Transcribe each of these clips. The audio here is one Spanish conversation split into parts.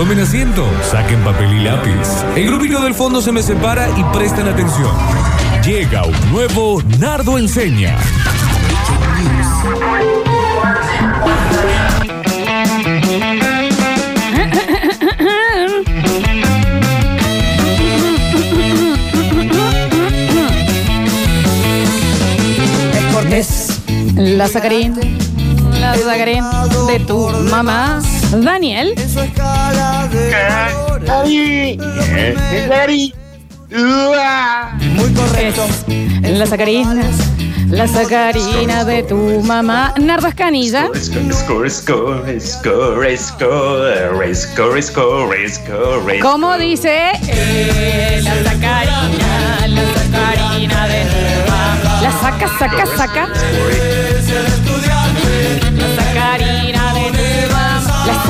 Tomen asiento, saquen papel y lápiz. El grupito del fondo se me separa y presten atención. Llega un nuevo Nardo Enseña. Es la sacarín, la sacarín de tu mamá. Daniel, Muy correcto. la sacarina, la sacarina de tu mamá. Nardo Escanilla. ¿cómo dice? Eh, la sacarina, la sacarina de tu mamá. La saca, saca, saca.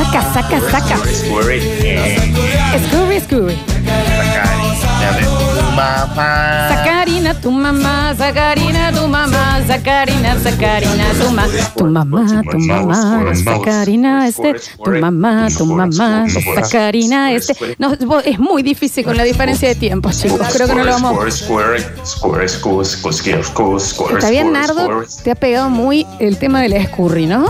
Saca, saca, saca. Eh, Scurry, tu mamá. Sacarina, tu mamá, sacarina, tu mamá, sacarina, sacarina, tu mamá, tu mamá, tu mamá, sacarina, este, tu mamá, tu mamá, sacarina, este. No, es muy difícil con la diferencia de tiempos, chicos. Creo que no lo vamos. Está bien, Nardo, te ha pegado muy el tema del escurri, ¿no?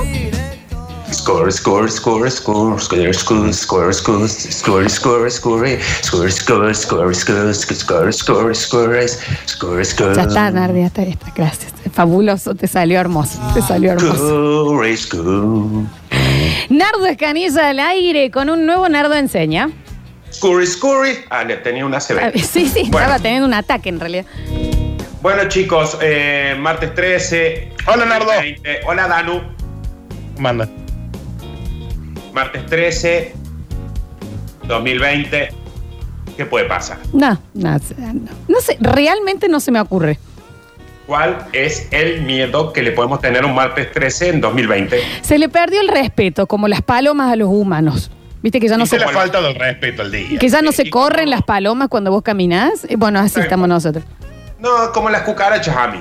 Score, score, score, score, score, score, score, score, score, score, score, score, score, score, score, score, score, score, score, score. Ya está, está, ya está, gracias. Fabuloso, te salió hermoso, te salió hermoso. Score, score. Nardo Escanilla al aire con un nuevo Nardo Enseña. Score, score. Ah, le tenía una CB. Sí, sí, Bueno. estaba teniendo un ataque en realidad. Bueno, chicos, eh, martes 13. Hola, Nardo. 20. Hola, Danu. Manda. Martes 13, 2020. ¿Qué puede pasar? No, no, no, no sé, realmente no se me ocurre. ¿Cuál es el miedo que le podemos tener un martes 13 en 2020? Se le perdió el respeto, como las palomas a los humanos. Viste que ya no Y se, la falta del respeto al día. que ya no se y corren como- las palomas cuando vos caminás. Eh, Bueno, así Tal estamos nosotros. No, como las cucarachas a mí.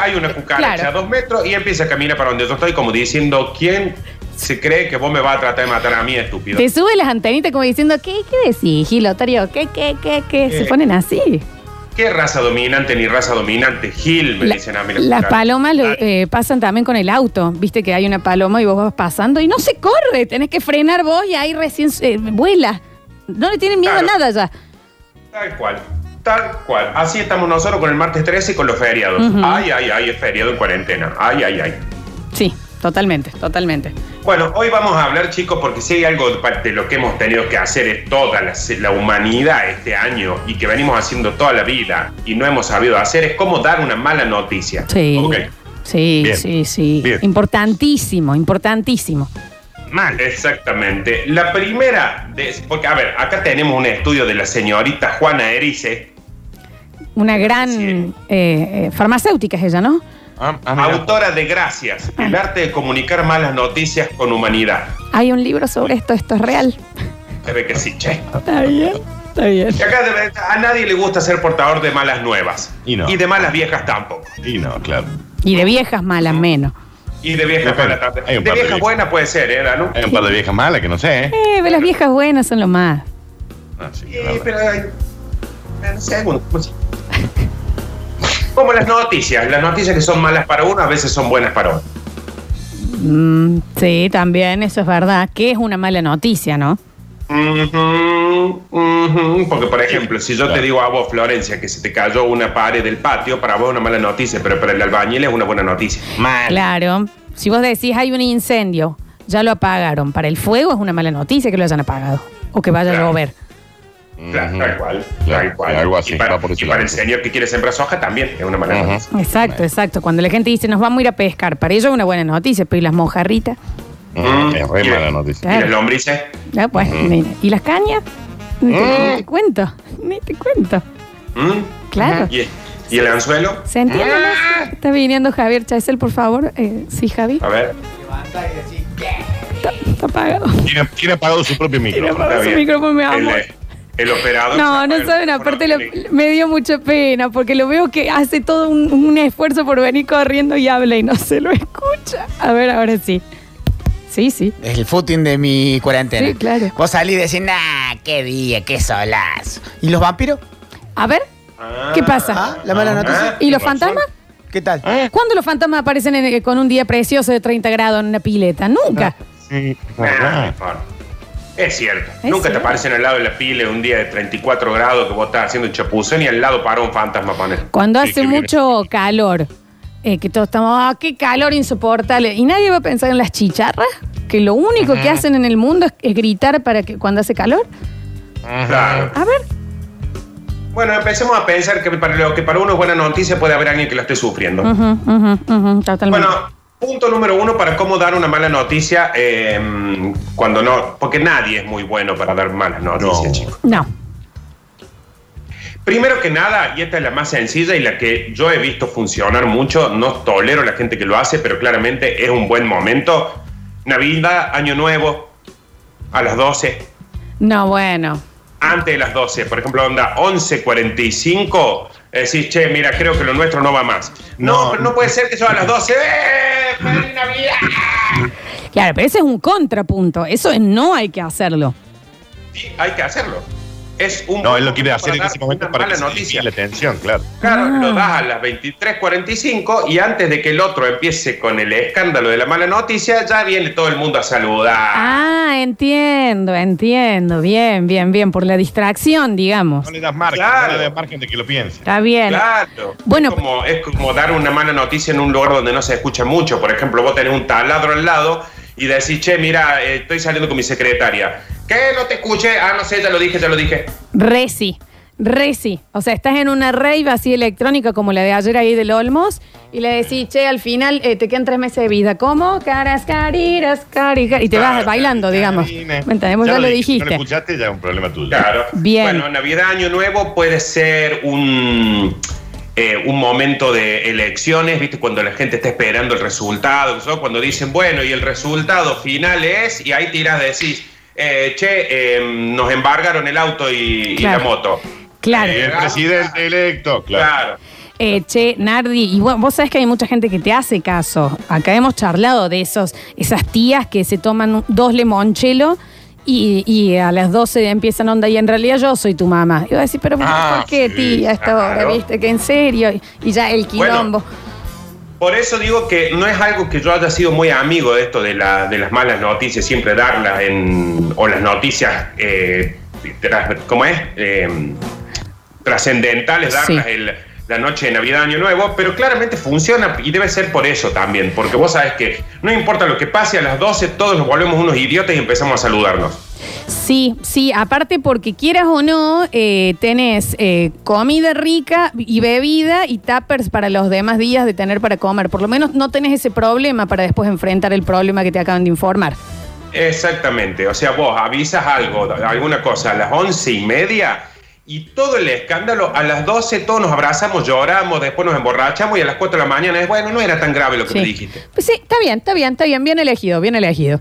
Hay una cucaracha Claro. a dos metros y empieza a caminar para donde yo estoy, como diciendo: ¿Quién se cree que vos me vas a tratar de matar a mí, estúpido? Te sube las antenitas como diciendo, ¿qué, qué decís, Gilotario? ¿Qué, qué, qué, qué? Se Eh. ponen así. ¿Qué raza dominante ni raza dominante? Gil, me La- dicen a mí. las palomas lo- Ah, eh, pasan también con el auto. Viste que hay una paloma y vos vas pasando y no se corre. Tenés que frenar vos y ahí recién eh, vuela. No le tienen miedo Claro. a nada ya. Tal cual. Tal cual. Así estamos nosotros con el martes 13 y con los feriados. Ay, ay, ay, es feriado en cuarentena. Ay, ay, ay. Sí, totalmente, totalmente. Bueno, hoy vamos a hablar, chicos, porque si hay algo de lo que hemos tenido que hacer es toda la, la humanidad este año y que venimos haciendo toda la vida y no hemos sabido hacer, es cómo dar una mala noticia. Sí. Sí, Bien. sí, sí. Bien. Importantísimo, importantísimo. Mal. Exactamente. La primera, de- porque a ver, acá tenemos un estudio de la señorita Juana Erice, Una gran Sí. eh, eh, farmacéutica es ella, ¿no? Ah, ah, autora de Gracias, el arte de comunicar malas noticias con humanidad. Hay un libro sobre esto, esto es real. Se ve que sí, che. Está bien, está bien. Y acá de- a nadie le gusta ser portador de malas nuevas. Y no. de malas viejas tampoco. Y no, claro. Y de viejas malas menos. Y de viejas malas también. De viejas viejas. buenas puede ser, ¿eh, Danu? Hay un par de viejas malas que no sé, ¿eh? Eh, pero las viejas buenas son lo más. Ah, sí, pero hay... pues sí. Como las noticias. Las noticias que son malas para uno a veces son buenas para otro. Mm, sí, también, eso es verdad. Que es una mala noticia, ¿no? Porque, por ejemplo, si yo te digo a vos, Florencia, que se te cayó una pared del patio, para vos es una mala noticia, pero para el albañil es una buena noticia. Mal. Claro. Si vos decís hay un incendio, ya lo apagaron. Para el fuego es una mala noticia que lo hayan apagado. O que vaya a llover. Claro, tal cual. Claro, tal cual. algo así, Y para, va por ese y para el señor que quiere sembrar soja también es una noticia. Exacto, exacto. Cuando la gente dice nos vamos a ir a pescar, para ellos es una buena noticia, pero ¿y las mojarritas? Mm, Es re Y- mala noticia. ¿Y las Claro. lombrices? Ah, pues, mira. ¿Y las cañas? Ni te, Mm. ni te cuento, ni te cuento. ¿Mm? Claro. ¿Y, y el anzuelo? ¿Se entiende? más? Está viniendo Javier Chesel, por favor. Eh, sí, Javi. A ver. Está, está apagado. Tiene, tiene apagado su propio micrófono. apagado su bien. micrófono, mi El, amor. eh, el operador. No, se no saben, aparte lo- me dio mucha pena porque lo veo que hace todo un, un esfuerzo por venir corriendo y habla y no se lo escucha. A ver, ahora sí. Sí, sí. Es el footing de mi cuarentena. Sí, claro. Vos salís y decís, nah, qué día, qué solazo. ¿Y los vampiros? A ver, ¿qué pasa? Ah, la mala noticia. ¿Y los fantasmas? ¿Qué tal? ¿Cuándo los fantasmas aparecen en- con un día precioso de 30 grados en una pileta? Nunca. Sí, Ah, verdad. Es cierto. Es Nunca cierto. te aparecen al lado de la pila un día de 34 grados que vos estás haciendo un chapuzón y al lado para un fantasma poner. Cuando Sí, hace viene. mucho calor, eh, que todos estamos, ah, qué calor insoportable. Y nadie va a pensar en las chicharras, que lo único que hacen en el mundo es, es gritar para que cuando hace calor. Claro. A ver, Bueno, empecemos a pensar que para lo que para uno es buena noticia puede haber alguien que la esté sufriendo. ujú, ujú, totalmente. Bueno, punto número uno para cómo dar una mala noticia eh, cuando no. Porque nadie es muy bueno para dar malas noticias, No. chicos. no. Primero que nada, y esta es la más sencilla y la que yo he visto funcionar mucho, no tolero a la gente que lo hace, pero claramente es un buen momento. Navidad, Año Nuevo, a las 12, No, bueno. antes de las 12, por ejemplo, onda 11.45, decís, che, mira, creo que lo nuestro no va más. No, No. pero no puede ser que yo a las 12, ¡eh! ¡Feliz Navidad! Claro, pero ese es un contrapunto. Eso es no hay que hacerlo. Sí, hay que hacerlo. Es un No, él lo quiere hacer en ese momento para que se noticia. noticia. la atención, claro. Claro, Ah. lo das a las 23.45 y antes de que el otro empiece con el escándalo de la mala noticia, ya viene todo el mundo a saludar. Ah, entiendo, entiendo. Bien, bien, bien. Por la distracción, digamos. No le das margen, Claro. no le das margen de que lo piense. Está bien. Claro. Bueno, es como, es como dar una mala noticia en un lugar donde no se escucha mucho. Por ejemplo, vos tenés un taladro al lado y decís, che, mira, eh, estoy saliendo con mi secretaria. ¿Qué? No te escuché. Ah, no sé, ya lo dije, ya lo dije. Reci. Reci. O sea, estás en una rave así electrónica como la de ayer ahí del Olmos y le decís, che, al final eh, te quedan tres meses de vida. ¿Cómo? Caras, cariras, cari, cari. Y te vas bailando, digamos. ¿Me entendés? Ya, lo dije, dijiste. No lo escuchaste, ya es un problema tuyo. Claro. Bien. Bueno, Navidad, Año Nuevo puede ser un, eh, un momento de elecciones, ¿viste? Cuando la gente está esperando el resultado, ¿no? cuando dicen, bueno, y el resultado final es, y ahí tiras, decís, eh, che, eh, nos embargaron el auto y, la moto. Claro. Y el presidente electo, claro. Claro. Eh, che, Nardi, y vos, vos sabés que hay mucha gente que te hace caso. Acá hemos charlado de esos, esas tías que se toman dos limonchelo y, y a las 12 empiezan onda y en realidad yo soy tu mamá. Y voy a decir, pero Ah, ¿por qué, sí, tía, a esta hora? ¿Viste? Que en serio. Y, ya el quilombo. Por eso digo que no es algo que yo haya sido muy amigo de esto de, la- de las malas noticias, siempre darlas en. o las noticias. Eh, ¿Cómo es? Eh, trascendentales, darlas Sí. el- la noche de Navidad, Año Nuevo, pero claramente funciona y debe ser por eso también, porque vos sabés que no importa lo que pase, a las 12 todos nos volvemos unos idiotas y empezamos a saludarnos. Sí, sí, aparte porque quieras o no, eh, tenés eh, comida rica y bebida y tuppers para los demás días de tener para comer. Por lo menos no tenés ese problema para después enfrentar el problema que te acaban de informar. Exactamente, o sea, vos avisas algo, alguna cosa a las once y media y todo el escándalo, a las 12 todos nos abrazamos, lloramos, después nos emborrachamos y a las 4 de la mañana es, bueno, no era tan grave lo que Sí. me dijiste. Pues sí, está bien, está bien, está bien, bien elegido, bien elegido.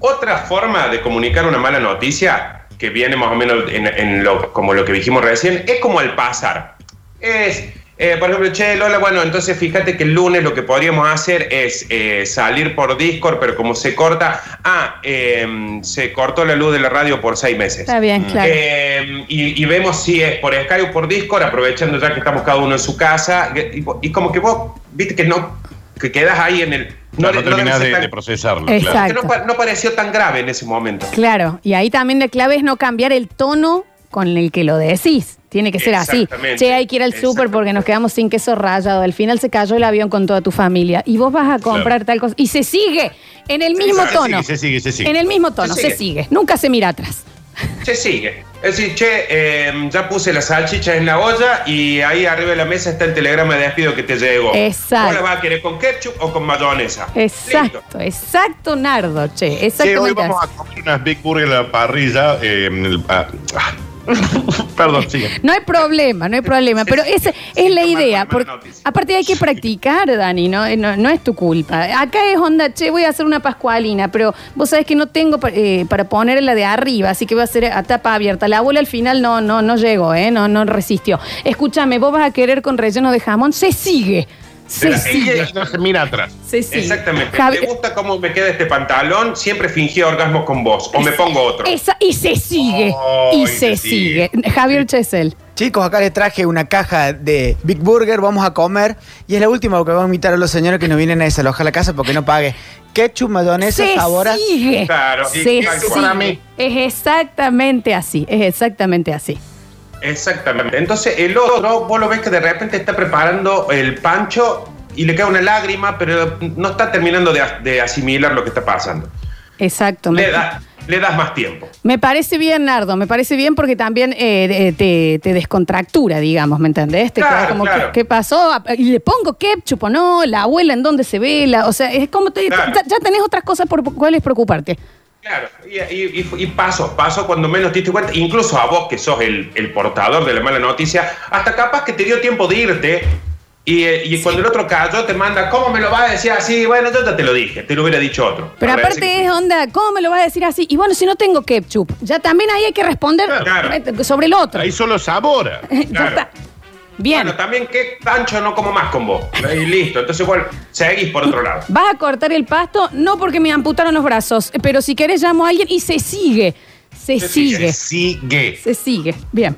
Otra forma de comunicar una mala noticia, que viene más o menos en, en lo, como lo que dijimos recién, es como al pasar. Es, eh, por ejemplo, che, Lola, bueno, entonces fíjate que el lunes lo que podríamos hacer es eh, salir por Discord, pero como se corta, ah, eh, se cortó la luz de la radio por seis meses. Está bien, claro. Eh, y, y vemos si es por Skype o por Discord, aprovechando ya que estamos cada uno en su casa. Y, y como que vos, viste que no, que quedas ahí en el. No, no terminás de, tan- de procesarlo, Exacto. claro. que no, pa- no pareció tan grave en ese momento. Claro, y ahí también la clave es no cambiar el tono con el que lo decís. Tiene que ser así. Che, hay que ir al súper porque nos quedamos sin queso rallado. Al final se cayó el avión con toda tu familia. Y vos vas a comprar tal cosa. Y se sigue en el mismo claro, tono. Se sigue, se sigue. En el mismo tono, Se se sigue. sigue. Nunca se mira atrás. Se sigue. Es decir, che, eh, ya puse las salchichas en la olla y ahí arriba de la mesa está el telegrama de despido que te llegó. Exacto. ¿Vos la vas a querer con ketchup o con mayonesa? Exacto, Listo. exacto, Nardo, che. Sí, hoy vamos a comer unas Big Burger a la parrilla. eh, en el- ah, ah. Perdón, sigue. No hay problema, no hay problema, pero esa es la idea. Porque, aparte hay que practicar, Dani, ¿no? Eh, no, no es tu culpa. Acá es onda, che, voy a hacer una pascualina, pero vos sabés que no tengo pa- eh, para poner la de arriba, así que voy a hacer a tapa abierta. La abuela al final no, no, no llegó, ¿eh? No, no resistió. Escúchame, vos vas a querer con relleno de jamón, se sigue. Se la- sigue. Y no se mira atrás. Se sigue. Exactamente. Javi- ¿Te gusta cómo me queda este pantalón? Siempre fingí orgasmo con vos. O me pongo otro. Esa- y se sigue. Oh, y y se se sigue. sigue. Javier Chesel. Chicos, acá les traje una caja de Big Burger, vamos a comer. Y es la última que vamos a invitar a los señores que nos vienen a desalojar la casa porque no pague. Ketchup, mayonesa, Se sabor a- sigue. Claro, y se tal sigue. cual. Es exactamente así. Es exactamente así. Exactamente. Entonces el otro, vos lo ves que de repente está preparando el pancho y le cae una lágrima, pero no está terminando de, de asimilar lo que está pasando. Exacto. Le, da- le das más tiempo. me parece bien, Nardo. Me parece bien porque también eh, te, te descontractura, digamos, ¿me entendés? Te Claro, como, claro. ¿qué, qué pasó? Y le pongo ketchup o no, la abuela en dónde se ve, la, o sea, es como te, Claro. ya, ya tenés otras cosas por cuáles preocuparte. Claro, y, y- y- y paso, paso cuando menos te diste cuenta, incluso a vos que sos el, el portador de la mala noticia, hasta capaz que te dio tiempo de irte y, eh, cuando el otro cayó te manda, ¿cómo me lo vas a decir así? Bueno, yo ya te lo dije, te lo hubiera dicho otro. Pero aparte que- es onda, ¿cómo me lo vas a decir así? Y bueno, si no tengo ketchup, ya también ahí hay que responder Claro. sobre el otro. Ahí solo sabora. Ya Claro. está. Bien. Bueno, también que pancho no como más con vos. Y listo, entonces igual seguís por otro lado. Vas a cortar el pasto, no porque me amputaron los brazos, pero si querés llamo a alguien y se sigue. Se, Se sigue. Sigue. Se sigue. Bien.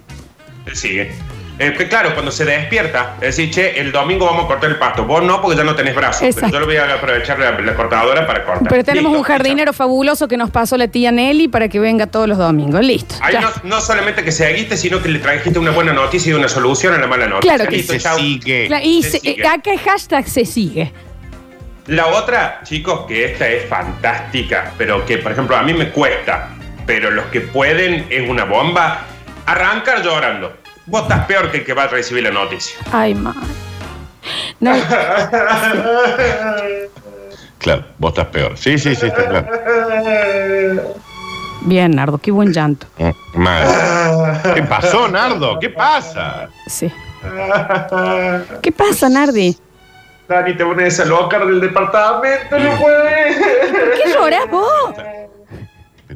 Sigue. Eh, que claro, cuando se despierta, es decir, che, el domingo vamos a cortar el pasto. Vos no, porque ya no tenés brazos. Exacto. Pero yo lo voy a aprovechar la, la cortadora para cortar. Pero tenemos Listo, un jardinero fabuloso que nos pasó la tía Nelly para que venga todos los domingos. Listo. Ahí no, no solamente que seguiste, sino que le trajiste una buena noticia y una solución a la mala noticia. Claro que Listo, Se chau. sigue. Cla- Y Se se- sigue. eh, acá el hashtag se sigue. La otra, chicos, que esta es fantástica, pero que, por ejemplo, a mí me cuesta, pero los que pueden es una bomba, arrancar llorando. Vos estás peor que el que va a recibir la noticia. Ay, ma. No, Claro, vos estás peor. Sí, sí, sí, está claro. bien, Nardo, qué buen llanto. Mm, Mal. ¿Qué pasó, Nardo? ¿Qué pasa? Sí. ¿Qué pasa, Nardi? Dani, te pones a loca del departamento, no puedes. ¿Qué lloras vos?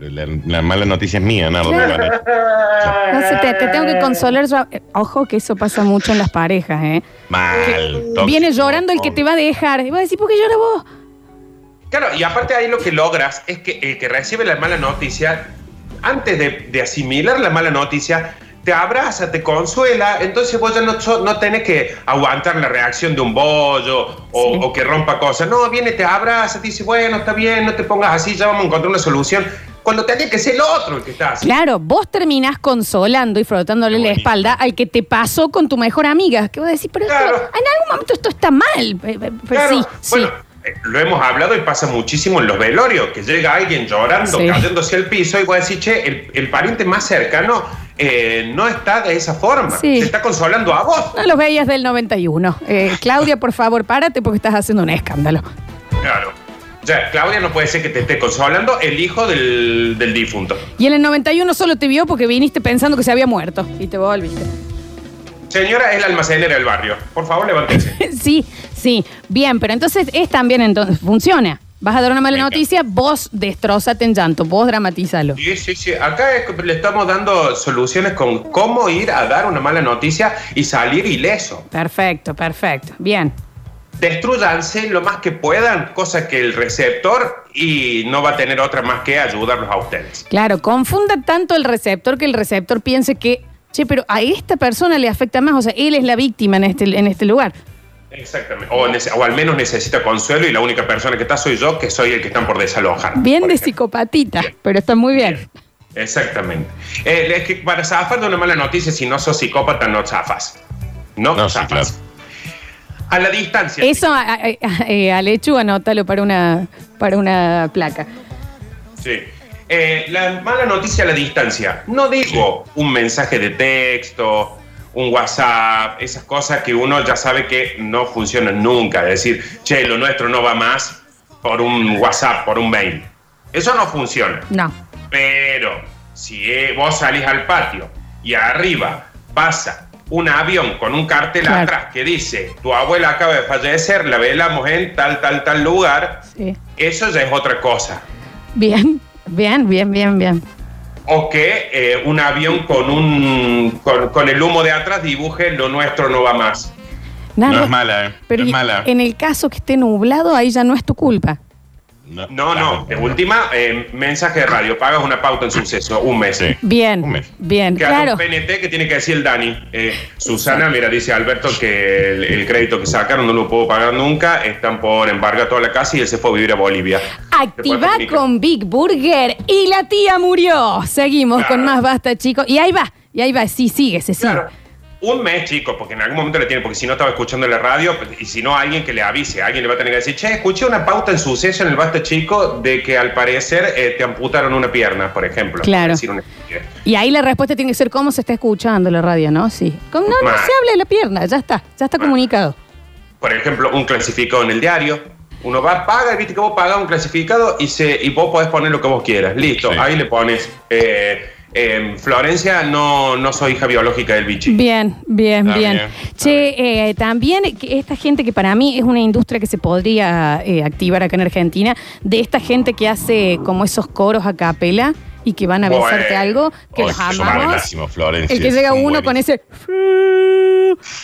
Pero la, la mala noticia es mía, Nardo. No sé, te, te tengo que consolar. yo- eh, Ojo que eso pasa mucho en las parejas, ¿eh? Mal. tóxico. Viene llorando el que te va a dejar. Y vas a decir, ¿por qué llora vos? Claro, y aparte ahí lo que logras es que el que recibe la mala noticia, antes de, de asimilar la mala noticia, te abraza, te consuela, entonces vos ya no, no tenés que aguantar la reacción de un bollo o, Sí. o que rompa cosas. No, viene, te abraza, te dice, bueno, está bien, no te pongas así, ya vamos a encontrar una solución. Cuando tenía que ser el otro el que está así. Claro, vos terminás consolando y frotándole la espalda al que te pasó con tu mejor amiga. Que vos decís, pero esto- Claro. en algún momento esto está mal. Eh, eh, Pero Claro, sí, bueno, eh, lo hemos hablado y pasa muchísimo en los velorios, que llega alguien llorando, Sí. cayéndose al piso y vos decís, che, el, el pariente más cercano eh, no está de esa forma, Sí. se está consolando a vos. No los veías del 91. Eh, Claudia, por favor, párate porque estás haciendo un escándalo. Claro. O sea, Claudia no puede ser que te esté consolando el hijo del, del difunto. Y en el 91 solo te vio porque viniste pensando que se había muerto. Y te volviste. Señora, es la almacenera del barrio. Por favor, levántese. Sí, sí. Bien, pero entonces es también entonces, funciona. Vas a dar una mala noticia, vos destrozate en llanto, vos dramatízalo. Sí, sí, sí. Acá es que le estamos dando soluciones con cómo ir a dar una mala noticia y salir ileso. Perfecto, perfecto. Bien. Destruyanse lo más que puedan, cosa que el receptor y no va a tener otra más que ayudarlos a ustedes. Claro, confunda tanto el receptor que el receptor piense que, che, pero a esta persona le afecta más, o sea, él es la víctima en este, en este lugar. Exactamente. O, al menos necesita consuelo y la única persona que está soy yo, que soy el que están por desalojar. Bien por de ejemplo. psicopatita, pero está muy bien. Exactamente. Eh, es que para zafar de una mala noticia, si no sos psicópata, no zafas. No, No, sí, zafas. A la distancia. Eso, a, a- eh, a Lechu, anótalo para una, para una placa. Sí. Eh, la mala noticia a la distancia. No digo un mensaje de texto, un WhatsApp, esas cosas que uno ya sabe que no funcionan nunca. Decir, che, lo nuestro no va más por un WhatsApp, por un mail. Eso no funciona. No. Pero si eh, vos salís al patio y arriba pasa un avión con un cartel Claro. atrás que dice, tu abuela acaba de fallecer, la velamos en tal, tal, tal lugar, Sí. eso ya es otra cosa. Bien, bien, bien, bien, bien. O que eh, un avión con, un, con, con el humo de atrás dibuje lo nuestro no va más. No es mala, ¿eh? Pero no es mala. en el caso que esté nublado, ahí ya no es tu culpa. No, no. De última, eh, mensaje de radio. Pagas una pauta en suceso, un mes. Sí. Bien, Un mes. bien, Que claro. un PNT que tiene que decir el Dani. Eh, Susana, mira, dice Alberto que el, el crédito que sacaron no lo puedo pagar nunca. Están por embargar toda la casa y él se fue a vivir a Bolivia. Activa con Big Burger y la tía murió. Seguimos Claro. con más basta, chicos. Y ahí va, y ahí va, sí, sigue, se sigue. Claro. Un mes, chicos, porque en algún momento le tiene, porque si no estaba escuchando la radio, y si no, alguien que le avise, alguien le va a tener que decir, che, escuché una pauta en suceso en el Basta Chico de que al parecer eh, te amputaron una pierna, por ejemplo. Claro. Decir una. Y ahí la respuesta tiene que ser cómo se está escuchando la radio, ¿no? Sí. Como, no, no se habla de la pierna, ya está, ya está comunicado. Por ejemplo, un clasificado en el diario. Uno va, paga, y viste que vos pagás un clasificado y, se, y vos podés poner lo que vos quieras. Listo, Sí. ahí le pones. eh, em, Florencia, no, no soy hija biológica del bichi. Bien, bien, Está bien. Che, eh, también que esta gente que para mí es una industria que se podría eh, activar acá en Argentina, de esta gente que hace como esos coros a capela y que van a Bueno. algo, que Oh, los amamos. El que llega uno con ese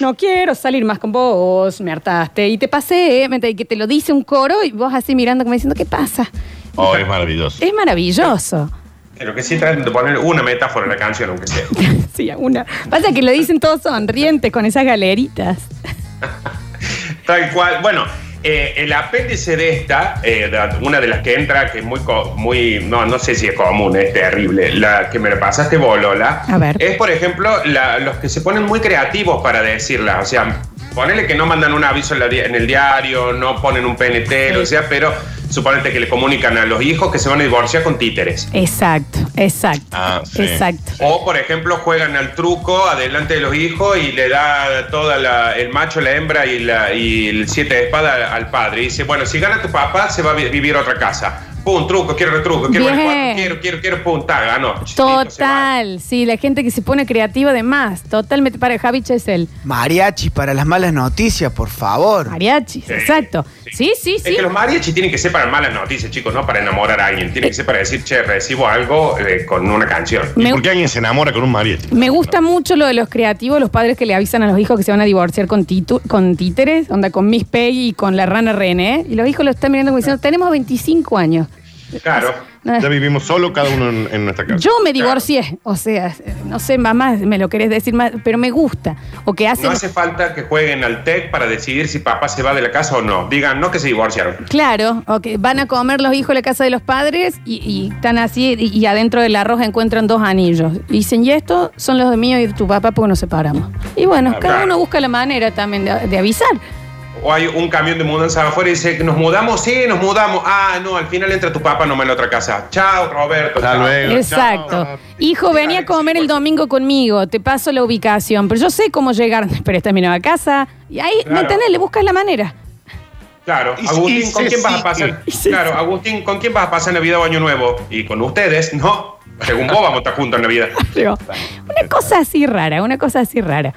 no quiero salir más con vos, me hartaste y te pasé, ¿eh? y que te lo dice un coro y vos así mirando como diciendo, ¿qué pasa? Oh, es maravilloso. Es maravilloso. Pero que sí traten de poner una metáfora en la canción, aunque sea. Sí, una. Pasa que lo dicen todos sonrientes con esas galeritas. Tal cual. Bueno, eh, el apéndice de esta, eh, de- una de las que entra, que es muy, muy no, no sé si es común, es terrible, la que me la pasaste vos, Lola, A ver. es, por ejemplo, la- los que se ponen muy creativos para decirla. O sea, ponele que no mandan un aviso en, la di- en el diario, no ponen un PNT, lo que sea, pero suponete que le comunican a los hijos que se van a divorciar con títeres. Exacto, exacto. Ah, sí. Exacto. O, por ejemplo, juegan al truco adelante de los hijos y le da toda la, el macho, la hembra y, la, y el siete de espada al padre. Y dice, bueno, si gana tu papá, se va a vi- vivir a otra casa. Pum, truco, quiero retruco, quiero Bien. recuadro, quiero, quiero, quiero, pum. Total, sí, la gente que se pone creativa de más. Totalmente para Javi Chesel. Mariachi para las malas noticias, por favor. Mariachis, Sí, exacto. Sí, sí, Es sí. que los mariachis tienen que ser para malas noticias, chicos, no para enamorar a alguien. Tienen que ser para decir, che, recibo algo eh, con una canción. Me- ¿Por qué alguien se enamora con un mariachi? Me gusta mucho lo de los creativos, los padres que le avisan a los hijos que se van a divorciar con, titu- con títeres, onda con Miss Peggy y con la rana René, y los hijos lo están mirando como diciendo, tenemos 25 años. Claro. Ya vivimos solo cada uno en, en nuestra casa. Yo me divorcié, o sea, no sé, mamá, me lo querés decir más, pero me gusta. O que hacen, No hace falta que jueguen al TEC para decidir si papá se va de la casa o no. Digan, no que se divorciaron. claro, o que van a comer los hijos en la casa de los padres y, y están así, y, y adentro del arroz encuentran dos anillos. Y dicen, y estos son los de mío y de tu papá porque nos separamos. Y bueno, Ah, cada claro. uno busca la manera también de, de avisar. O hay un camión de mudanza afuera y dice, ¿nos mudamos? Sí, nos mudamos. Ah, no, al final entra tu papá nomás en la otra casa. Chao, Roberto. Hasta chao. luego. Exacto. chao. Hijo, Sí, venía a comer el domingo conmigo, te paso la ubicación, pero yo sé cómo llegar, pero esta es mi nueva casa. Y ahí, ¿me entendés? Le buscas la manera. Claro, Agustín, ¿con quién vas a pasar? Claro. Agustín, ¿con quién vas a pasar Navidad o Año Nuevo? Y con ustedes, no. Según vos vamos a estar juntos en Navidad. Una cosa así rara, una cosa así rara.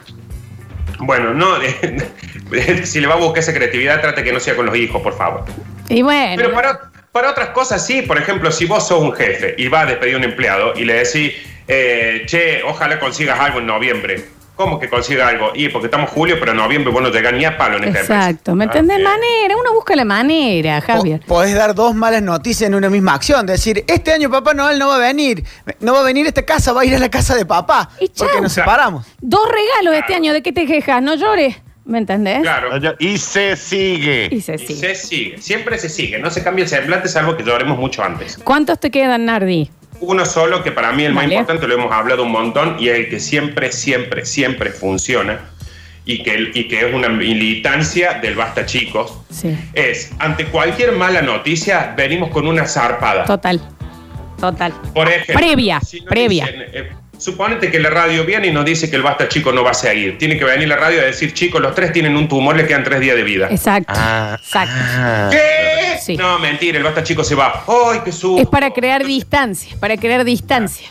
Bueno, no, si le va a buscar esa creatividad, trate que no sea con los hijos, por favor. Y bueno, Pero para, para otras cosas sí, por ejemplo, si vos sos un jefe y vas a despedir a un empleado y le decís, eh, che, ojalá consigas algo en noviembre. ¿Cómo que consiga algo? Y porque estamos julio, pero en noviembre vos no llegás ni a palo en esta empresa. exacto, ¿me Ah, entendés? bien. Manera, uno busca la manera, Javier. Po- Podés dar dos malas noticias en una misma acción. Decir, este año Papá Noel no va a venir. No va a venir a esta casa, va a ir a la casa de papá. Y chau. Porque nos separamos. Dos regalos este año, ¿de qué te quejas? No llores, ¿me entendés? Claro. Y se sigue. Y se Y sigue. se sigue, siempre se sigue, no se cambia el semblante salvo que lloremos mucho antes. ¿Cuántos te quedan, Nardi? Uno solo que para mí el más importante, lo hemos hablado un montón, y es el que siempre, siempre, siempre funciona y que, y que es una militancia del basta chicos, Sí. es ante cualquier mala noticia venimos con una zarpada. Total. Total. Por ejemplo, Previa, previa. dicen, eh, suponete que la radio viene y nos dice que el basta chico no va a seguir. Tiene que venir la radio a decir, chicos, los tres tienen un tumor, le quedan tres días de vida. Exacto. Ah, Exacto. ah. ¿Qué? Sí. No, mentira, el basta chico se va. ¡Ay, qué susto! Es para crear distancia, para crear distancia.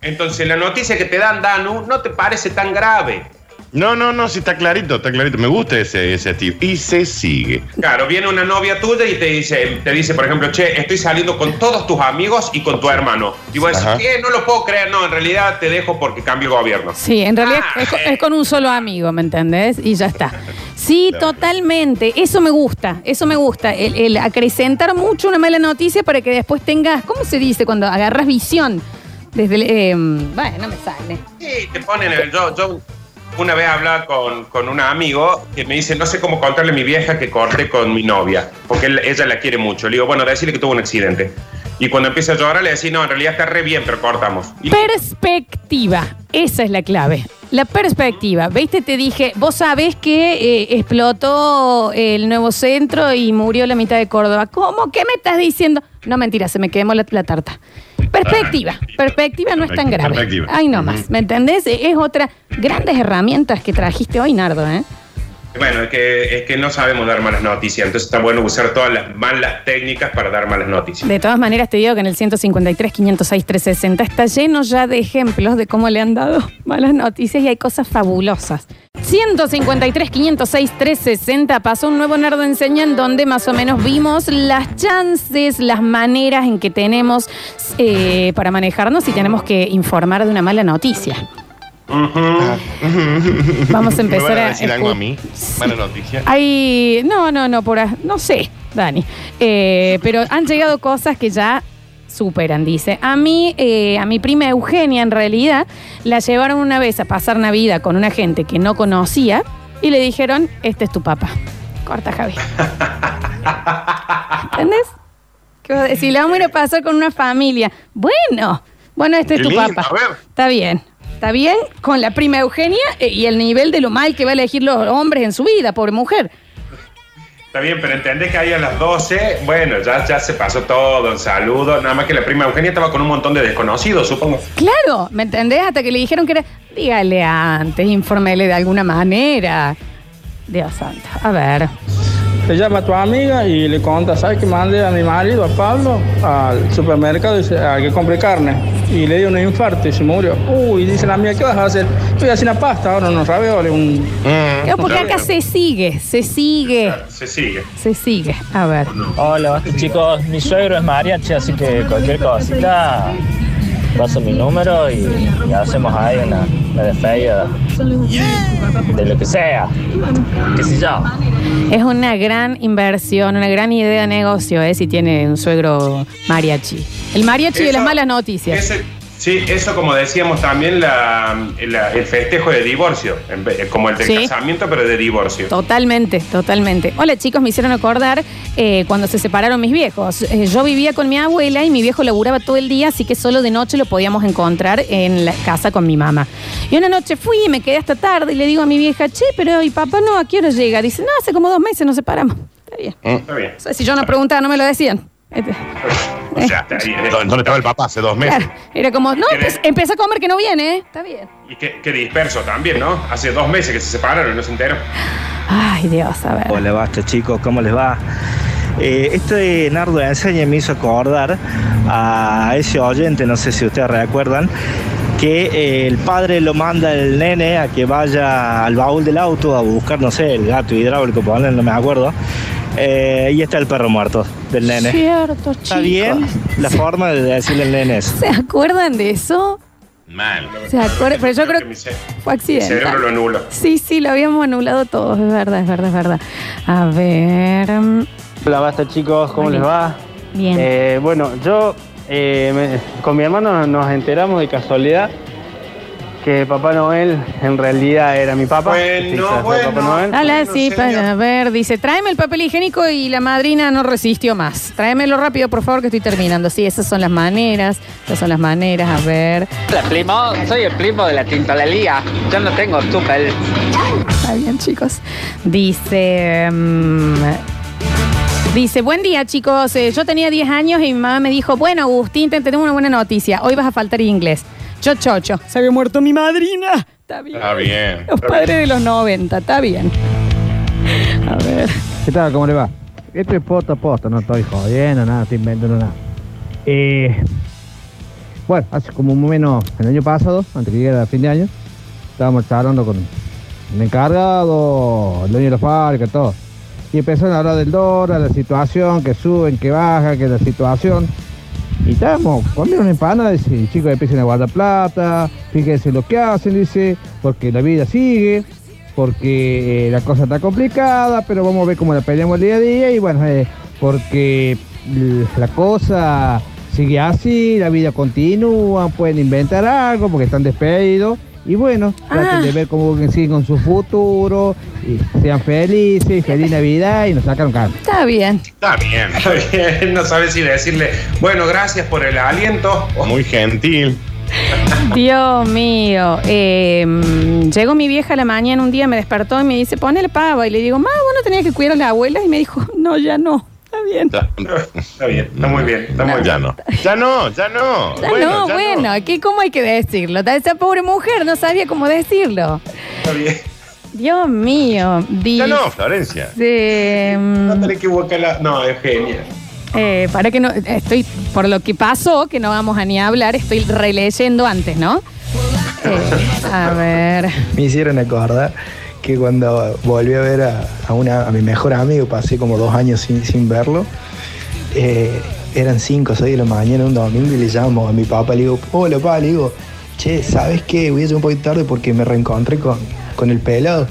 Entonces, la noticia que te dan, Danu, no te parece tan grave. No, no, no, sí está clarito, está clarito. Me gusta ese, ese estilo. Y se sigue. Claro, viene una novia tuya y te dice, te dice, por ejemplo, che, estoy saliendo con todos tus amigos y con tu hermano. Y vos decís. ¿qué? No lo puedo creer. No, en realidad te dejo porque cambio el gobierno. Sí, en realidad Ah, es, con- eh. es con un solo amigo, ¿me entendés? Y ya está. Sí, totalmente. Eso me gusta, eso me gusta. El, el acrecentar mucho una mala noticia para que después tengas, ¿cómo se dice? Cuando agarras visión. Desde el, eh, bueno, no me sale. Sí, te ponen el. Yo, yo una vez hablaba con, con un amigo que me dice, no sé cómo contarle a mi vieja que corté con mi novia, porque ella la quiere mucho. Le digo, bueno, decirle que tuvo un accidente. Y cuando empieza a llorar, le decís, no, en realidad está re bien, pero cortamos. Y Perspectiva, esa es la clave. La perspectiva. ¿Viste? Te dije, vos sabés que eh, explotó el nuevo centro y murió la mitad de Córdoba. ¿Cómo? ¿Qué me estás diciendo? No, mentira, se me quemó la, la tarta. Perspectiva. Perspectiva no es tan grave. Perspectiva. Ay, no más. ¿Me entendés? Es otra. Grandes herramientas que trajiste hoy, Nardo, ¿eh? Bueno, es que, es que no sabemos dar malas noticias, entonces está bueno usar todas las malas técnicas para dar malas noticias. De todas maneras, te digo que en el 153, 506, 360 está lleno ya de ejemplos de cómo le han dado malas noticias y hay cosas fabulosas. 153, 506, 360 pasó un nuevo Nardo Enseña en donde más o menos vimos las chances, las maneras en que tenemos eh, para manejarnos y tenemos que informar de una mala noticia. Vamos a ¿Me empezar van a a. decir algo a mí? Mala noticia. hay. No, no, no, por ahí- No sé, Dani. Eh, pero han llegado cosas que ya superan, dice. A mí, eh, a mi prima Eugenia, en realidad, la llevaron una vez a pasar Navidad con una gente que no conocía y le dijeron: Este es tu papá. Corta, Javi. ¿Entendés? ¿Qué vas a decir? La vamos a ir a pasar con una familia. Bueno, bueno, este es tu papá. a. Está bien. Está bien con la prima Eugenia eh, y el nivel de lo mal que va a elegir los hombres en su vida, pobre mujer. Está bien, pero entendés que ahí a las 12, bueno, ya, ya se pasó todo, un saludo, nada más que la prima Eugenia estaba con un montón de desconocidos, supongo. Claro, ¿me entendés? Hasta que le dijeron que era. Dígale antes, infórmele de alguna manera. Dios santo. A ver. Te llama tu amiga y le contas, ¿sabes que mandé a mi marido, a Pablo, al supermercado y dice, a que compre carne? Y le dio un infarto y se murió. Uy, dice la amiga, ¿qué vas a hacer? Voy a hacer una pasta, ahora unos ravioles, un... Mm. Porque acá se sigue, se sigue, Se sigue. se sigue. A ver. Hola, chicos. Mi suegro es mariachi, así que cualquier cosita paso mi número y, y hacemos ahí una, una despedida de lo que sea. ¿Qué sé yo? Es una gran inversión, una gran idea de negocio, ¿eh? Si tiene un suegro mariachi. El mariachi de las malas noticias. Ese- sí, eso como decíamos también, la, la- el festejo de divorcio, vez- como el Sí. casamiento, pero de divorcio. Totalmente, totalmente. Hola chicos, me hicieron acordar eh, cuando se separaron mis viejos. Eh, yo vivía con mi abuela y mi viejo laburaba todo el día, así que solo de noche lo podíamos encontrar en la casa con mi mamá. Y una noche fui y me quedé hasta tarde y le digo a mi vieja, che, pero ¿y papá no? ¿A qué hora llega? Dice, no, hace como dos meses nos separamos. Está bien. Está bien. O sea, si yo no preguntaba, no me lo decían. Este, O sea. ¿eh? ¿Dónde estaba el papá hace dos meses? claro, era como, no, empe- empecé a comer que no viene, ¿eh? Está bien. Y qué, qué disperso también, ¿no? Hace dos meses que se separaron y no se enteró. Ay, Dios, a ver. Hola, basta chicos, ¿cómo les va? Eh, este Nardo de Enseña me hizo acordar a ese oyente, no sé si ustedes recuerdan, que eh, el padre lo manda el nene a que vaya al baúl del auto a buscar, no sé, el gato hidráulico, no me acuerdo. Eh, y está el perro muerto del nene. Cierto, chicos. ¿Está bien la forma de decirle al nene eso? ¿Se acuerdan de eso? Mal. ¿Se acuerdan? Pero yo creo que fue mi cerebro lo accidental. anula. Sí, sí, lo habíamos anulado todos, es verdad, es verdad, es verdad. A ver. mm, Hola, basta chicos, ¿cómo les va? Bien. Eh, bueno, yo eh, me- con mi hermano nos enteramos de casualidad que Papá Noel en realidad era mi papá. Bueno, de bueno. Papá Noel. Hola, bueno, sí, señor. para a ver, dice, tráeme el papel higiénico y la madrina no resistió más. Tráemelo rápido, por favor, que estoy terminando. Sí, esas son las maneras, esas son las maneras, a ver. Hola, primo. Soy el primo de la tintorería. Yo no tengo túpel. Está bien, chicos. Dice. mm, dice, buen día, chicos. Eh, yo tenía 10 años y mi mamá me dijo, bueno, Agustín, te tengo una buena noticia. Hoy vas a faltar inglés. Yo, chocho. Se había muerto mi madrina. Está bien. Está bien. Los padres de los 90, está bien. A ver. ¿Qué tal? ¿Cómo le va? Esto es posta a posta, no estoy jodiendo nada, estoy inventando nada. Eh, bueno, hace como más o menos el año pasado, antes que llegara el fin de año, estábamos charlando con, el encargado, el dueño de la fábrica, todo. Y empezaron a hablar del dólar, la situación, que suben, que baja, que la situación. Y estábamos comiendo una empanada, dice, chicos, empiecen a guardar plata, fíjense lo que hacen, dice, porque la vida sigue, porque eh, la cosa está complicada, pero vamos a ver cómo la peleamos el día a día y bueno, eh, porque la cosa sigue así, la vida continúa, pueden inventar algo porque están despedidos. Y bueno, traten Ah. de ver cómo siguen con su futuro, y sean felices, feliz Navidad y nos sacaron carne. Está bien. Está bien. Está bien, no sabes si decirle, bueno, gracias por el aliento. Muy gentil. Dios mío. Eh, llegó mi vieja a la mañana un día, me despertó y me dice, ponele pava. Y le digo, ma, vos no tenías que cuidar a la abuela. Y me dijo, no, ya no. Está bien. Está bien, está muy bien, está muy bien. Ya no. Ya no, ya no. Ya Bueno, no, ya bueno, ¿qué, ¿cómo hay que decirlo? Esa pobre mujer no sabía cómo decirlo. Está bien. Dios mío. Ya no, Dice, Florencia. mm, No tenés que equivocar No, Eugenia. eh, para que no, estoy, por lo que pasó, que no vamos a ni hablar, estoy releyendo antes, ¿no? Eh, a ver. Me hicieron acordar que cuando volví a ver a, a una, a mi mejor amigo, pasé como dos años sin, sin verlo, eh, eran 5 o 6 de la mañana un domingo y le llamo a mi papá, le digo, hola papá, le digo, che, ¿sabes qué? Voy a llegar un poquito tarde porque me reencontré con, con el pelado.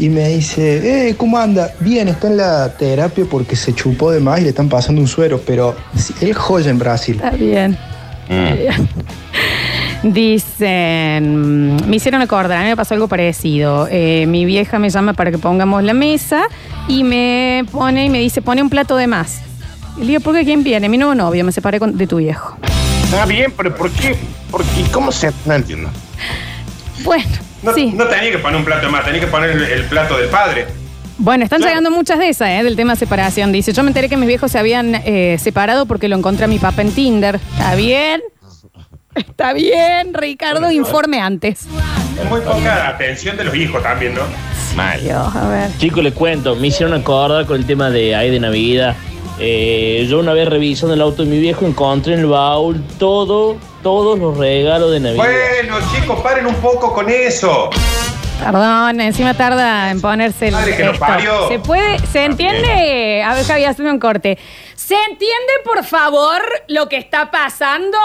Y me dice, eh, ¿cómo anda? Bien, está en la terapia porque se chupó de más y le están pasando un suero, pero él joya en Brasil. Está bien. Dicen, me hicieron acordar, a mí me pasó algo parecido. Eh, mi vieja me llama para que pongamos la mesa y me pone y me dice, pone un plato de más. Y le digo, ¿por qué quién viene? Mi nuevo novio, me separé con- de tu viejo. Está bien, pero ¿por qué? ¿Por qué? ¿Cómo se.? No entiendo. Bueno, No, sí. no tenía que poner un plato más, tenía que poner el, el plato del padre. Bueno, están Claro. llegando muchas de esas, ¿eh? Del tema separación. Dice, yo me enteré que mis viejos se habían eh, separado porque lo encontré a mi papá en Tinder. ¿Está bien? Está bien, Ricardo, informe antes. Muy poca atención de los hijos también, ¿no? Mal. Dios, a ver. Chicos, les cuento, me hicieron acordar con el tema de ahí de Navidad. Eh, yo una vez revisando el auto de mi viejo encontré en el baúl todo, todos los regalos de Navidad. Bueno, chicos, paren un poco con eso. Perdón, encima tarda en ponerse el. Madre que lo esto. parió. ¿Se puede? ¿Se entiende? A ver, Javi, hazme un corte. ¿Se entiende, por favor, lo que está pasando?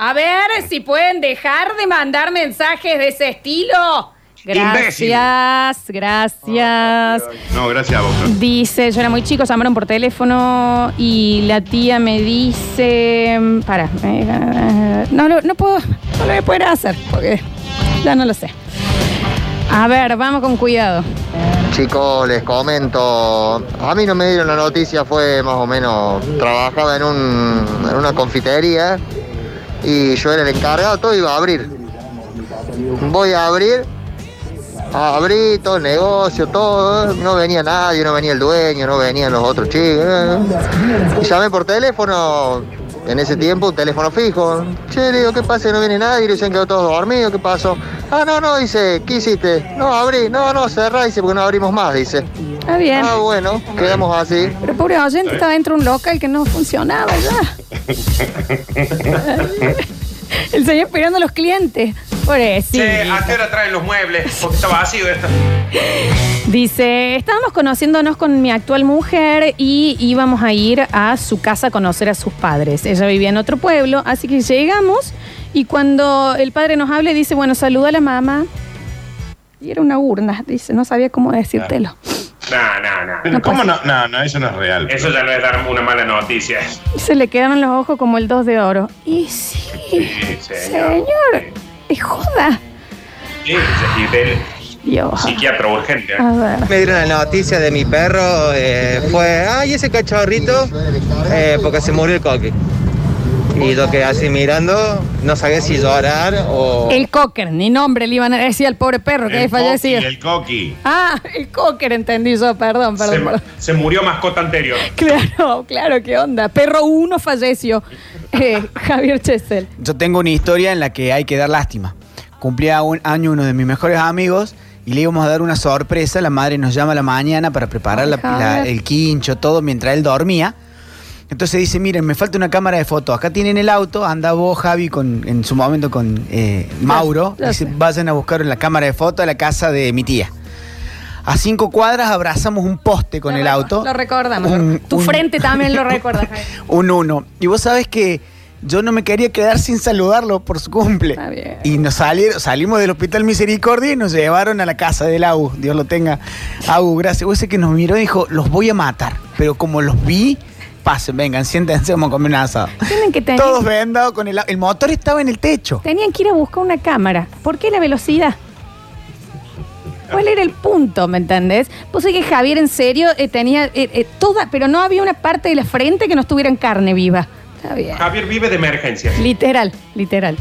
A ver si pueden dejar de mandar mensajes de ese estilo. Imbécil. Gracias, gracias. No, gracias a vos. Dice, yo era muy chico, llamaron por teléfono y la tía me dice, para, eh, no, lo- no puedo, no lo voy a poder hacer porque ya no lo sé. A ver, vamos con cuidado. Chicos, les comento, a mí no me dieron la noticia, fue más o menos, trabajaba en, un, en una confitería y yo era el encargado, todo iba a abrir. Voy a abrir, abrí todo el negocio, todo, no venía nadie, no venía el dueño, no venían los otros chicos. Y llamé por teléfono, en ese tiempo un teléfono fijo. Che, le digo, ¿qué pasa? No viene nadie, se han quedado todos dormidos, ¿qué pasó? Ah, no, no, dice, ¿qué hiciste? No, abrí, no, no, cerrá, dice, porque no abrimos más, dice. Está bien. Ah, bueno, quedamos así. Pero pobre oyente estaba dentro de un local que no funcionaba ya. El señor esperando a los clientes. Por eso. Che, ¿a qué hora traen los muebles? Porque está vacío esto. Dice, estábamos conociéndonos con mi actual mujer y íbamos a ir a su casa a conocer a sus padres. Ella vivía en otro pueblo, así que llegamos y cuando el padre nos habla dice, bueno, saluda a la mamá. Y era una urna, dice, no sabía cómo decírtelo. No, no, no. Pero ¿Cómo no? No, no, eso no es real. Eso ya no es dar una mala noticia. Se le quedaron los ojos como el dos de oro. Y sí, Sí, señor. señor, es joda. Sí, y del Dios. psiquiatra urgente. ¿eh? A ver. Me dieron la noticia de mi perro, eh, fue, ay, ese cachorrito, eh, porque se murió el coque. Y lo que así mirando, no sabía si llorar o... El cocker, ni nombre le iban a decir al pobre perro que coqui, fallecido. el coqui. Ah, el cocker entendí yo, perdón, Se, perdón. se murió mascota anterior. Claro, claro, qué onda. Perro uno falleció. Eh, Javier Chesel. Yo tengo una historia en la que hay que dar lástima. Cumplía un año uno de mis mejores amigos y le íbamos a dar una sorpresa. La madre nos llama a la mañana para preparar la- la- el quincho, todo, mientras él dormía. Entonces dice, miren, me falta una cámara de fotos. Acá tienen el auto, anda vos, Javi, con, en su momento con eh, Mauro. Ya Dice, sé. vayan a buscar la cámara de fotos a la casa de mi tía. A cinco cuadras abrazamos un poste con Lo el auto. Lo recordamos. Un- tu un- frente también lo recuerda. Jaime. Un uno. Y vos sabés que yo no me quería quedar sin saludarlo por su cumple. Está bien. Y nos salieron, salimos del Hospital Misericordia y nos llevaron a la casa del AU. Dios lo tenga. AU, gracias. Vos sé que nos miró y dijo, los voy a matar. Pero como los vi, pasen, vengan, siéntense, vamos a comer un asado. Tienen que tener. Todos vendados con el El motor estaba en el techo. Tenían que ir a buscar una cámara. ¿Por qué la velocidad? ¿Cuál era el punto, me entendés? Vos sé que Javier en serio eh, tenía eh, eh, toda, pero no había una parte de la frente que no estuviera en carne viva. Está bien. Javier vive de emergencias. Literal, literal.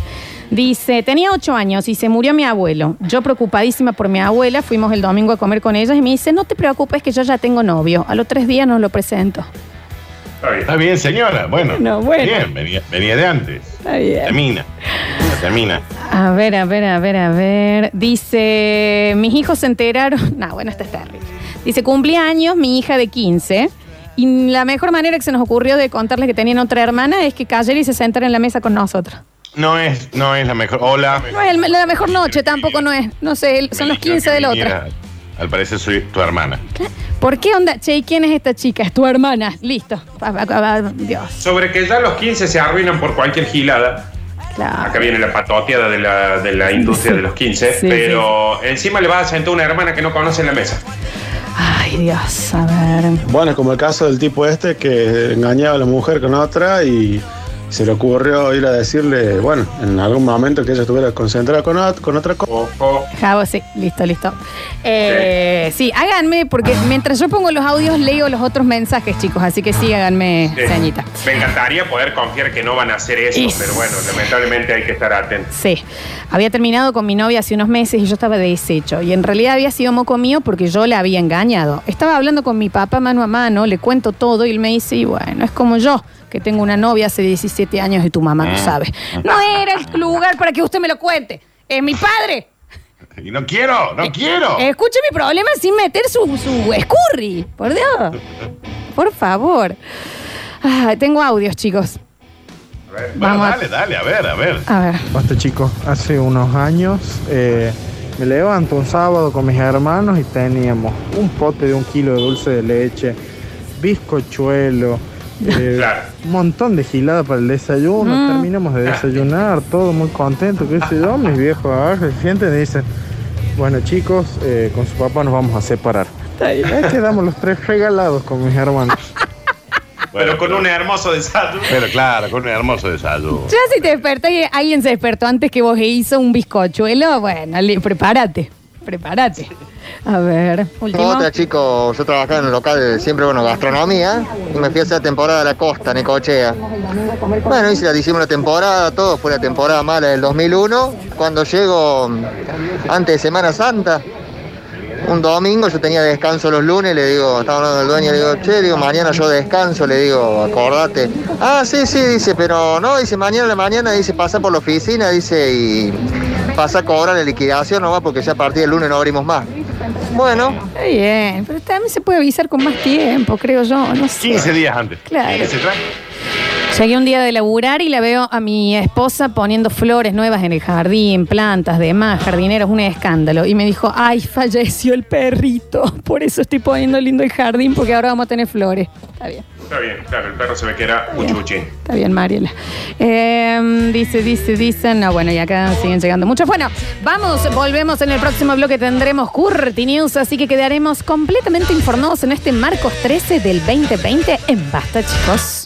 Dice, tenía ocho años y se murió mi abuelo. Yo preocupadísima por mi abuela, fuimos el domingo a comer con ellos y me dice, no te preocupes que yo ya tengo novio. A los tres días nos lo presento. Está bien. Está bien, señora. Bueno. No, bueno. Bien, venía, venía de antes. Está bien. Termina. Termina. A ver, a ver, a ver, a ver. Dice, mis hijos se enteraron. No, bueno, esta es terrible. Dice, cumplí años mi hija de 15. Y la mejor manera que se nos ocurrió de contarles que tenían otra hermana es que cayera y se sentara en la mesa con nosotros. No es, no es la mejor. Hola. No es el- la mejor noche, tampoco no es. No sé, son los 15 de la otra. Al parecer soy tu hermana. ¿Por qué onda? Che, ¿y quién es esta chica? Es tu hermana. Listo. Dios. Sobre que ya los 15 se arruinan por cualquier gilada. Claro. Acá viene la patoteada de la, de la industria de los 15. Sí, pero encima le vas a sentar una hermana que no conoce en la mesa. Ay, Dios, a ver. Bueno, como el caso del tipo este que engañaba a la mujer con otra y se le ocurrió ir a decirle, bueno, en algún momento que ella estuviera concentrada con, ot- con otra cosa. Javo, sí, listo, listo. Eh, sí, háganme, porque mientras yo pongo los audios, leo los otros mensajes, chicos. Así que sí, háganme Sí. ceñita. Me encantaría poder confiar que no van a hacer eso, Y- pero bueno, lamentablemente hay que estar atentos. Sí, había terminado con mi novia hace unos meses y yo estaba deshecho. Y en realidad había sido moco mío porque yo la había engañado. Estaba hablando con mi papá mano a mano, le cuento todo y él me dice, y bueno, es como yo, que tengo una novia hace 17 años y tu mamá no sabe. No era el lugar para que usted me lo cuente. Es mi padre. Y no quiero, no quiero. Escuche mi problema sin meter su, su escurri. Por Dios. Por favor. Ah, tengo audios, chicos. Bueno, Vamos dale, dale, a ver, a ver. A ver. Basta chicos, hace unos años eh, me levanto un sábado con mis hermanos y teníamos un pote de un kilo de dulce de leche, bizcochuelo, eh, un montón de gilada para el desayuno. Mm. Terminamos de desayunar, todo muy contento, qué sé yo. Mis viejos agarran, se sienten y dicen, bueno chicos, eh, con su papá nos vamos a separar. Ahí quedamos los tres regalados con mis hermanos. pero con un hermoso desayuno. Pero claro, con un hermoso desayuno. Ya si te despertás y alguien se despertó antes que vos e hizo un bizcochuelo, bueno, le- prepárate. Prepárate. A ver, último. Otra chico, yo trabajaba en un local siempre, bueno, gastronomía, y me fui a hacer la temporada de la costa, Necochea. Bueno, hice la, hicimos la temporada, todo fue la temporada mala del 2001. Cuando llego mm, antes de Semana Santa, un domingo, yo tenía descanso los lunes, le digo, estaba hablando del dueño, le digo, che, digo, mañana yo descanso, le digo, acordate. Ah, sí, sí, dice, pero no, dice, mañana la mañana, dice, pasa por la oficina, dice, y pasa a cobrar la liquidación, no va, porque ya a partir del lunes no abrimos más. Bueno. Está bien, pero también se puede avisar con más tiempo, creo yo. No sé. 15 días antes. Claro. Llegué un día de laburar y la veo a mi esposa poniendo flores nuevas en el jardín, plantas, demás, jardineros, un escándalo. Y me dijo, ay, falleció el perrito. Por eso estoy poniendo lindo el jardín, porque ahora vamos a tener flores. Está bien. Está bien, claro, el perro se ve que era un chuchín. Está bien, Mariela. Eh, dice, dice, dice. No, bueno, y acá siguen llegando muchos. Bueno, vamos, volvemos en el próximo bloque. Tendremos Curti News, así que quedaremos completamente informados en este Marcos 13 del 2020 en Basta, chicos.